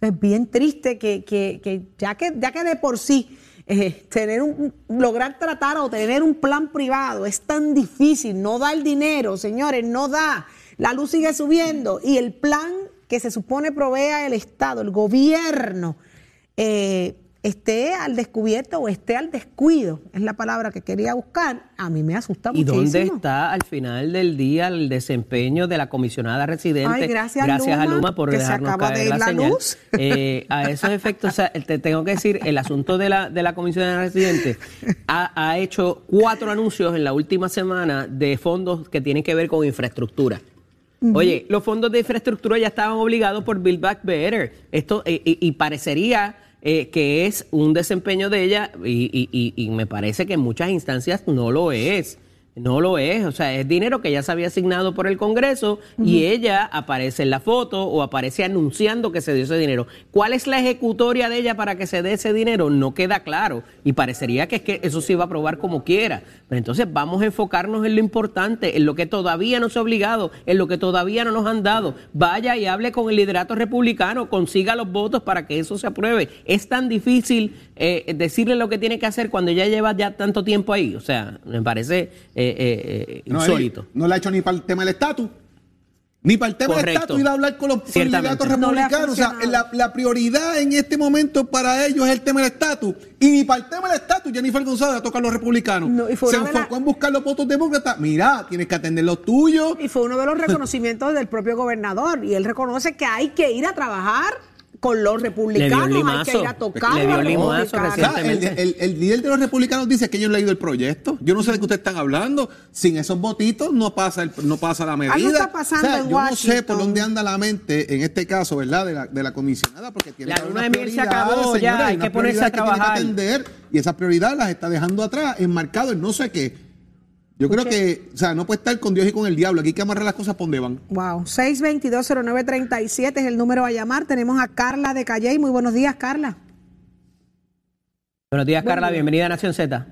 Es bien triste que, que, ya que ya que de por sí eh, tener un, lograr tratar o tener un plan privado es tan difícil, no da el dinero, señores, no da. La luz sigue subiendo y el plan que se supone provea el Estado, el gobierno, eh, esté al descubierto o esté al descuido, es la palabra que quería buscar, a mí me asusta ¿Y muchísimo. ¿Y dónde está al final del día el desempeño de la comisionada residente? gracias, a Luma, por dejarnos caer la, señal. Eh, a esos efectos, te tengo que decir, el asunto de la, de la comisionada residente ha, ha hecho cuatro anuncios en la última semana de fondos que tienen que ver con infraestructura. Oye, los fondos de infraestructura ya estaban obligados por Build Back Better. Esto, eh, y parecería eh, que es un desempeño de ella y, me parece que en muchas instancias no lo es. No lo es, o sea, es dinero que ya se había asignado por el Congreso y ella aparece en la foto o aparece anunciando que se dio ese dinero. ¿Cuál es la ejecutoria de ella para que se dé ese dinero? No queda claro y parecería que es que eso se iba a aprobar como quiera. Pero entonces vamos a enfocarnos en lo importante, en lo que todavía no se ha obligado, en lo que todavía no nos han dado. Vaya y hable con el liderato republicano, consiga los votos para que eso se apruebe. Es tan difícil eh, decirle lo que tiene que hacer cuando ya lleva ya tanto tiempo ahí. O sea, me parece... Eh, eh, eh, No, insólito. No la ha hecho ni para el tema del estatus. Ni para el tema del estatus ir a hablar con los candidatos No republicanos. o sea, la, la prioridad en este momento para ellos es el tema del estatus. Y ni para el tema del estatus, Jennifer González a tocar a los republicanos. No, y fue Se la- enfocó en buscar los votos demócratas. Mira, tienes que atender los tuyos. Y fue uno de los reconocimientos del propio gobernador. Y él reconoce que hay que ir a trabajar con los republicanos, hay que ir a tocar Le dio limazo el, el- el líder de los republicanos dice que ellos han leído el proyecto. Yo no sé de qué ustedes están hablando. Sin esos votitos no pasa el- no pasa la medida. Algo está pasando O sea, en yo no sé por dónde anda la mente en este caso, ¿verdad? De la, de la comisionada, porque tiene La luna de miel se acabó, ya, hay que ponerse a prioridades que tiene que trabajar. atender, y esas prioridades las está dejando atrás, enmarcado en no sé qué. Yo creo que, o sea, no puede estar con Dios y con el diablo. Aquí hay que amarrar las cosas por donde van. Wow, 6220937 es el número a llamar. Tenemos a Carla de Calley. Muy buenos días, Carla. Buenos días, Buen Carla. día. Bienvenida a Nación Z.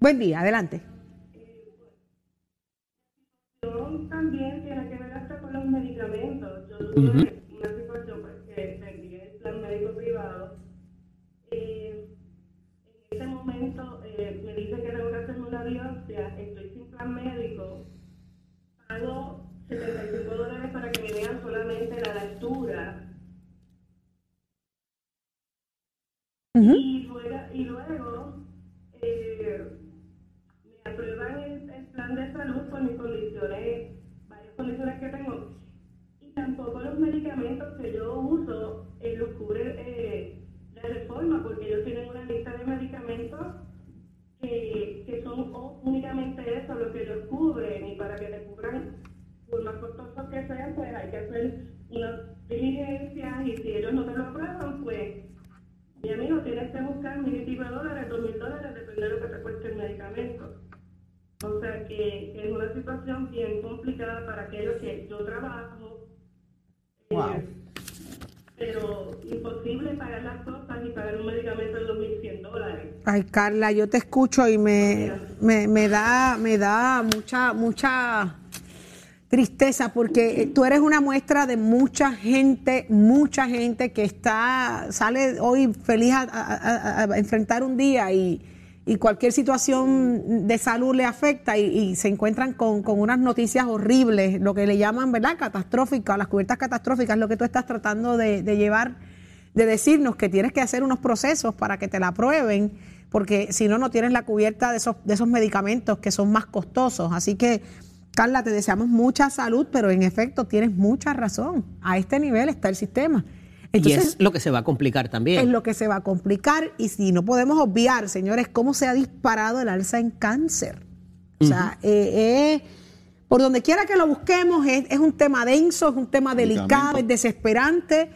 Buen día, adelante. también tiene que ver hasta con los medicamentos. Yo una pago 75 dólares para que me vean solamente la lectura. y, luego, y luego eh, me aprueban el, el plan de salud por mis condiciones, varias condiciones que tengo. Y tampoco los medicamentos que yo uso eh, los cubre eh, la reforma, porque ellos tienen una lista de medicamentos que, que son únicamente eso lo que ellos cubren. Y para que te cubran, por más costosos que sean, pues hay que hacer unas diligencias. Y si ellos no te lo aprueban, pues mi amigo, tienes que buscar mil y pico de dólares, dos mil dólares, depende de lo que te cueste el medicamento. O sea que es una situación bien complicada para aquellos que yo trabajo, eh, pero imposible pagar las cosas y pagar un medicamento de 2.100 dólares. Ay, Carla, yo te escucho y me, me, me da, me da mucha, mucha tristeza porque tú eres una muestra de mucha gente, mucha gente que está, sale hoy feliz a, enfrentar un día y, y cualquier situación de salud le afecta y, y se encuentran con, con unas noticias horribles, lo que le llaman, ¿verdad? Catastróficas, las cubiertas catastróficas, lo que tú estás tratando de, de llevar, de decirnos que tienes que hacer unos procesos para que te la aprueben, porque si no, no tienes la cubierta de esos, de esos medicamentos que son más costosos. Así que, Carla, te deseamos mucha salud, pero en efecto tienes mucha razón. A este nivel está el sistema. y es lo que se va a complicar también. es lo que se va a complicar y si no podemos obviar, señores, cómo se ha disparado el alza en cáncer. O sea, eh, eh, por donde quiera que lo busquemos, es, es un tema denso, es un tema delicado, es Medicamentos. desesperante.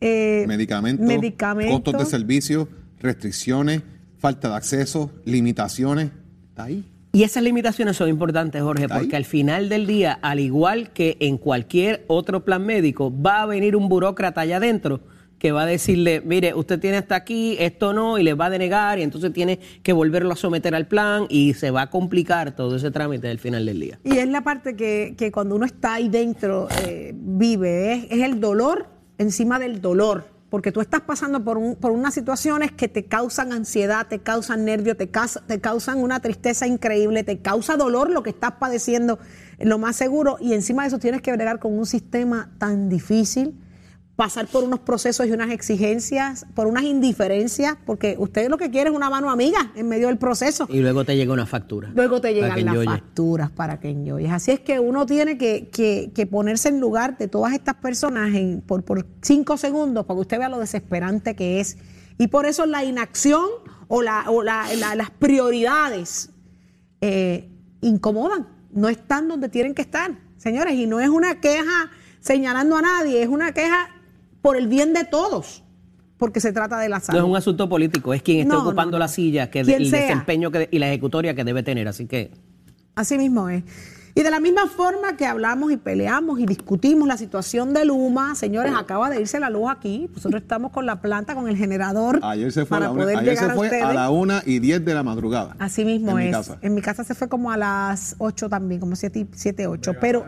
eh, Medicamentos, medicamentos. costos de servicio, restricciones, falta de acceso, limitaciones. Está ahí. Y esas limitaciones son importantes, Jorge, Está ahí. porque al final del día, al igual que en cualquier otro plan médico, va a venir un burócrata allá adentro que va a decirle, mire, usted tiene hasta aquí, esto no, y le va a denegar, y entonces tiene que volverlo a someter al plan, y se va a complicar todo ese trámite al final del día. Y es la parte que, que cuando uno está ahí dentro eh, vive, es, es el dolor encima del dolor, porque tú estás pasando por, por unas situaciones que te causan ansiedad, te causan nervio, te, te causan una tristeza increíble, te causa dolor lo que estás padeciendo, lo más seguro, y encima de eso tienes que bregar con un sistema tan difícil pasar por unos procesos y unas exigencias, por unas indiferencias, porque usted lo que quiere es una mano amiga en medio del proceso. Y luego te llega una factura. Luego te llegan las facturas para que enjoyes. Así es que uno tiene que, que- que ponerse en lugar de todas estas personas en- por, por cinco segundos para que usted vea lo desesperante que es. Y por eso la inacción o, la, o la- la- las prioridades eh, incomodan, no están donde tienen que estar, señores. Y no es una queja señalando a nadie, es una queja por el bien de todos, porque se trata de la No salud. es un asunto político, es quien esté No, no, ocupando no. la silla, que Quien el sea. desempeño que- y la ejecutoria que debe tener. Así que Así mismo es. Y de la misma forma que hablamos y peleamos y discutimos la situación de Luma, señores, acaba de irse la luz aquí. Nosotros estamos con la planta, con el generador. Ayer se fue, a para la, una- poder ayer se llegar a fue a ustedes. la 1 y 10 de la madrugada. Así mismo en es. Mi casa. En mi casa se fue como a las 8 también, como 7, 7 8. Pero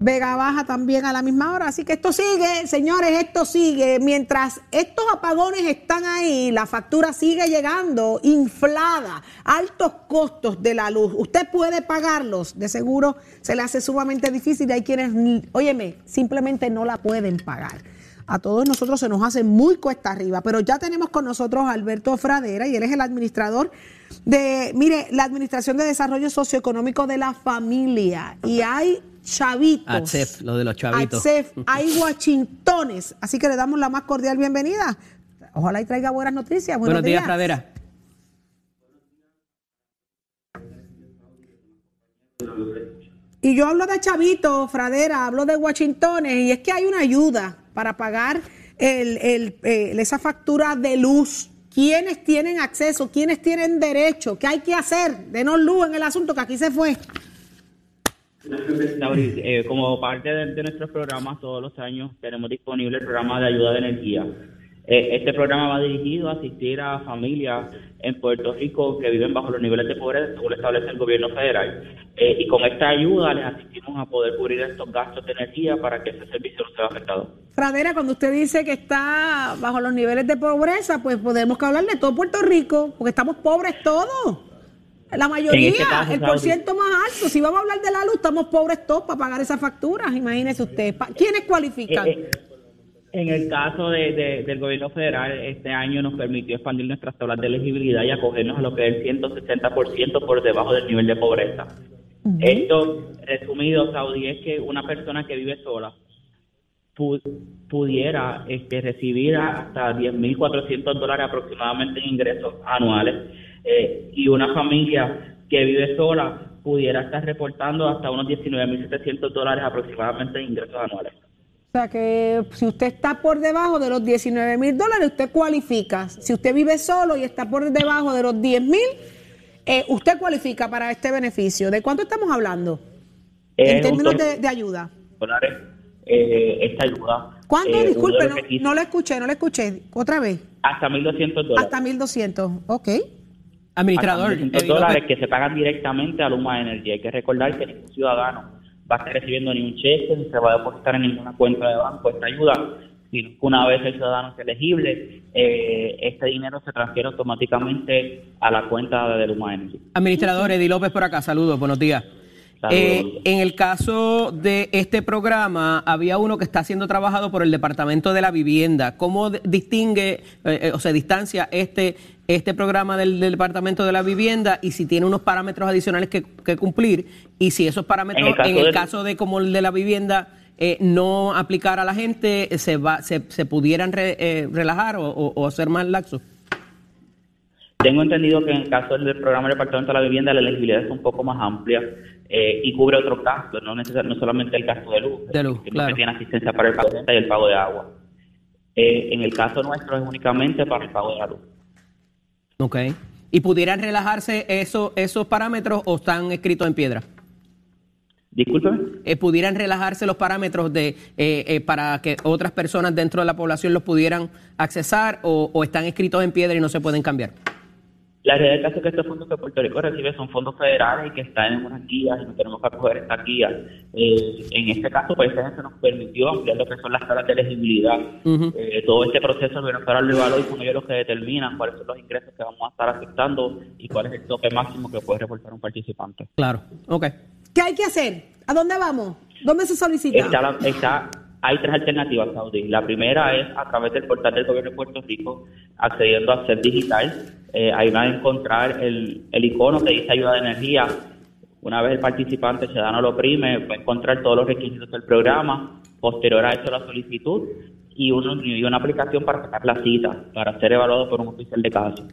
Vega Baja también a la misma hora. Así que esto sigue, señores, esto sigue. Mientras estos apagones están ahí, la factura sigue llegando inflada, altos costos de la luz. Usted puede pagarlos, de seguro se le hace sumamente difícil y hay quienes, óyeme, simplemente no la pueden pagar. A todos nosotros se nos hace muy cuesta arriba, pero ya tenemos con nosotros a Alberto Fradera y él es el administrador de, mire, la Administración de Desarrollo Socioeconómico de la Familia. Y hay chavitos. ATSEF, lo de los chavitos. ATSEF, hay Washingtones. Así que le damos la más cordial bienvenida. Ojalá y traiga buenas noticias. Buenos, Buenos días, Pradera. Y yo hablo de Chavito, Fradera, hablo de Washingtones, y es que hay una ayuda para pagar el, el, eh, esa factura de luz. ¿Quiénes tienen acceso? ¿Quiénes tienen derecho? ¿Qué hay que hacer? Denos luz en el asunto que aquí se fue. Eh, como parte de, nuestros programas, todos los años tenemos disponible el programa de ayuda de energía. Eh, este programa va dirigido a asistir a familias en Puerto Rico que viven bajo los niveles de pobreza según establece el gobierno federal. Eh, y con esta ayuda les asistimos a poder cubrir estos gastos de energía para que ese servicio no sea afectado. Fradera, cuando usted dice que está bajo los niveles de pobreza, pues podemos que hablar de todo Puerto Rico, porque estamos pobres todos. La mayoría, este caso, el Saudi. porciento más alto. Si vamos a hablar de la luz, estamos pobres todos para pagar esas facturas. Imagínese usted. ¿Quiénes cualifican? Eh, eh, En el caso de, de- del gobierno federal, este año nos permitió expandir nuestras tablas de elegibilidad y acogernos a lo que es el 160% por debajo del nivel de pobreza. Esto, resumido, Saudi, es que una persona que vive sola pu- pudiera este, recibir hasta 10.400 dólares aproximadamente en ingresos anuales eh, y una familia que vive sola pudiera estar reportando hasta unos 19.700 dólares aproximadamente en ingresos anuales. O sea que si usted está por debajo de los 19 mil dólares, usted cualifica. Si usted vive solo y está por debajo de los 10 mil, eh, usted cualifica para este beneficio. ¿De cuánto estamos hablando? en términos de, de ayuda. dólares eh, esta ayuda. ¿Cuánto? Eh, Disculpe, de no, no lo escuché, no lo escuché. Otra vez. Hasta 1.200 dólares. Hasta 1.200. Ok. Administrador, Hasta 1.200 Eddie dólares que se pagan directamente a Luma Energy. Hay que recordar que ningún ciudadano va a estar recibiendo ni un cheque ni se va a depositar en ninguna cuenta de banco esta ayuda. Sino que una vez el ciudadano es elegible, eh, este dinero se transfiere automáticamente a la cuenta de Luma Energy. Administrador Eddie López por acá, saludos, buenos días. Saludos. Eh, en el caso de este programa, había uno que está siendo trabajado por el Departamento de la Vivienda. ¿Cómo distingue eh, o se distancia este, este programa del, del Departamento de la Vivienda y si tiene unos parámetros adicionales que, que cumplir? Y si esos parámetros, En el caso en el del- caso de como el de la vivienda, eh, no aplicar a la gente, ¿se, va, se, se pudieran re- eh, relajar o, o- o ser más laxos? Tengo entendido que en el caso del programa del Departamento de la Vivienda la elegibilidad es un poco más amplia eh, y cubre otros gastos, no, no solamente el gasto de luz, De luz, sino claro. que tiene asistencia para el pago de renta y el pago de agua. Eh, en el caso nuestro es únicamente para el pago de la luz. Ok. ¿Y pudieran relajarse eso, esos parámetros o están escritos en piedra? Discúlpeme. Eh, ¿Pudieran relajarse los parámetros de eh, eh, para que otras personas dentro de la población los pudieran accesar o, o están escritos en piedra y no se pueden cambiar? La realidad del caso es que estos fondos que Puerto Rico recibe son fondos federales y que están en unas guías y no tenemos que acoger estas guías. Eh, en este caso, pues esta se nos permitió ampliar lo que son las tablas de elegibilidad. Ujú. Eh, todo este proceso gobierno federal lo evaluó y son ellos los que determinan cuáles son los ingresos que vamos a estar aceptando y cuál es el tope máximo que puede reportar un participante. Claro. Ok. ¿Qué hay que hacer? ¿A dónde vamos? ¿Dónde se solicita? Está la- está- hay tres alternativas, Saudi. La primera es a través del portal del gobierno de Puerto Rico, accediendo a SED Digital. Eh, ahí van a encontrar el, el icono que dice ayuda de energía. Una vez el participante ciudadano lo oprime, va a encontrar todos los requisitos del programa. Posterior a eso, la solicitud y, uno- y una aplicación para sacar la cita, para ser evaluado por un oficial de caso.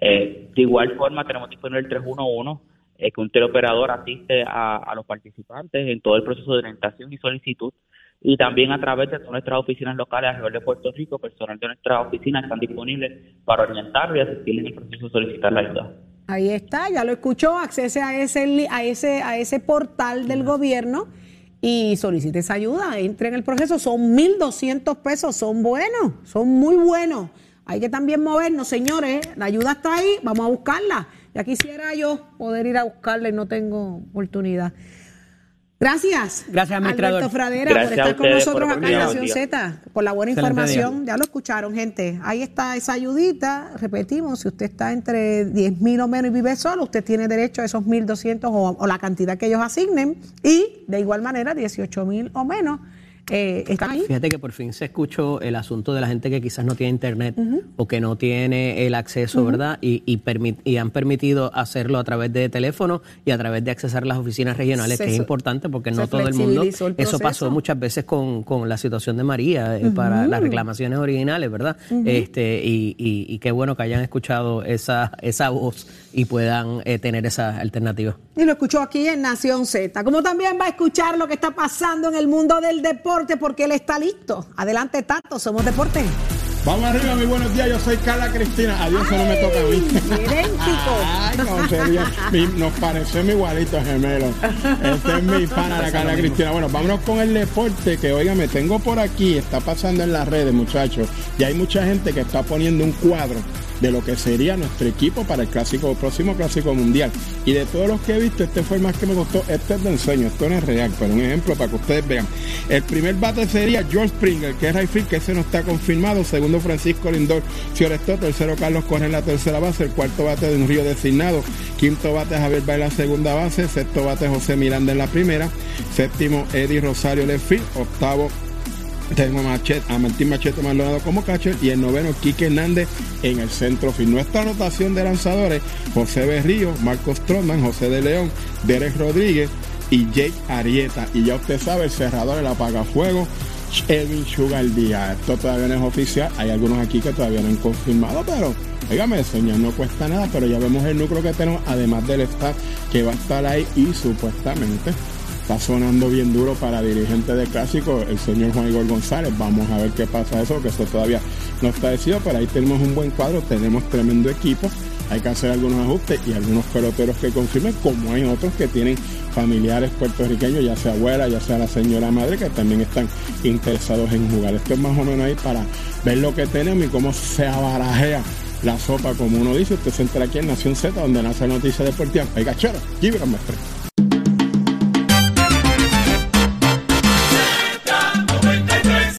Eh, de igual forma, tenemos disponible el 311, eh, que un teleoperador asiste a, a los participantes en todo el proceso de orientación y solicitud. Y también a través de nuestras oficinas locales alrededor de Puerto Rico, personal de nuestras oficinas están disponibles para orientarlos y asistirles en el proceso de solicitar la ayuda. Ahí está, ya lo escuchó, accese a ese, a ese, a ese portal del gobierno y solicite esa ayuda, entre en el proceso, son 1.200 pesos, son buenos, son muy buenos. Hay que también movernos, señores, la ayuda está ahí, vamos a buscarla. Ya quisiera yo poder ir a buscarla y no tengo oportunidad. Gracias. Gracias, administrador. Alberto Fradera, Gracias por estar con nosotros acá en Nación. Z, por la buena Excelente información. Ya lo escucharon, gente. Ahí está esa ayudita. Repetimos, si usted está entre 10 mil o menos y vive solo, usted tiene derecho a esos 1.200 o, o la cantidad que ellos asignen. Y de igual manera, 18 mil o menos eh, están ahí. Fíjate que por fin se escuchó el asunto de la gente que quizás no tiene internet o que no tiene el acceso, ¿verdad? Y, y, y han permitido hacerlo a través de teléfono y a través de accesar las oficinas regionales, Se- que es importante porque no todo el mundo. el Eso pasó muchas veces con, con la situación de María eh, para las reclamaciones originales, ¿verdad? este y, y- y qué bueno que hayan escuchado esa, esa voz y puedan eh, tener esa alternativa. Y lo escuchó aquí en Nación Z. Como también va a escuchar lo que está pasando en el mundo del deporte, porque él está listo. Adelante, Tato, somos deporte. Vamos arriba, mi buenos días. Yo soy Carla Cristina. Adiós, eso no me toca a mí. Idéntico. Ay, no sería. mi- nos parecemos igualitos gemelos. Este es mi pana, la Carla Cristina. Bueno, vámonos con el deporte que, oiga, me tengo por aquí. Está pasando en las redes, muchachos. Y hay mucha gente que está poniendo un cuadro de lo que sería nuestro equipo para el clásico, próximo clásico mundial. Y de todos los que he visto, este fue el más que me gustó. Este es de ensueño, esto no es real, pero un ejemplo para que ustedes vean. El primer bate sería George Springer, que es right field, que ese no está confirmado. Segundo, Francisco Lindor, Fiorestó. Tercero, Carlos Correa en la tercera base. El cuarto bate de un río designado. Quinto bate, Javier Bay en la segunda base. Sexto bate, José Miranda en la primera. Séptimo, Eddie Rosario left field. Octavo, tengo a Martín Machete Maldonado como catcher y el noveno Quique Hernández en el centro fin. Nuestra rotación de lanzadores, José Berrío, Marcos Trotman, José de León, Derek Rodríguez y Jake Arieta. Y ya usted sabe, el cerrador, el apagafuego, Elvin Sugar Díaz. Esto todavía no es oficial. Hay algunos aquí que todavía no han confirmado, pero Dígame, señor, no cuesta nada, pero ya vemos el núcleo que tenemos, además del staff que va a estar ahí y supuestamente está sonando bien duro para dirigente de clásico, el señor Juan Igor González. Vamos a ver qué pasa eso, que eso todavía no está decidido, pero ahí tenemos un buen cuadro, tenemos tremendo equipo. Hay que hacer algunos ajustes y algunos peloteros que confirmen, como hay otros que tienen familiares puertorriqueños, ya sea abuela, ya sea la señora madre, que también están interesados en jugar. Esto es más o menos ahí para ver lo que tenemos y cómo se abarajea la sopa, como uno dice. Usted se entra aquí en Nación Z, donde nace la noticia deportiva. It a maestro.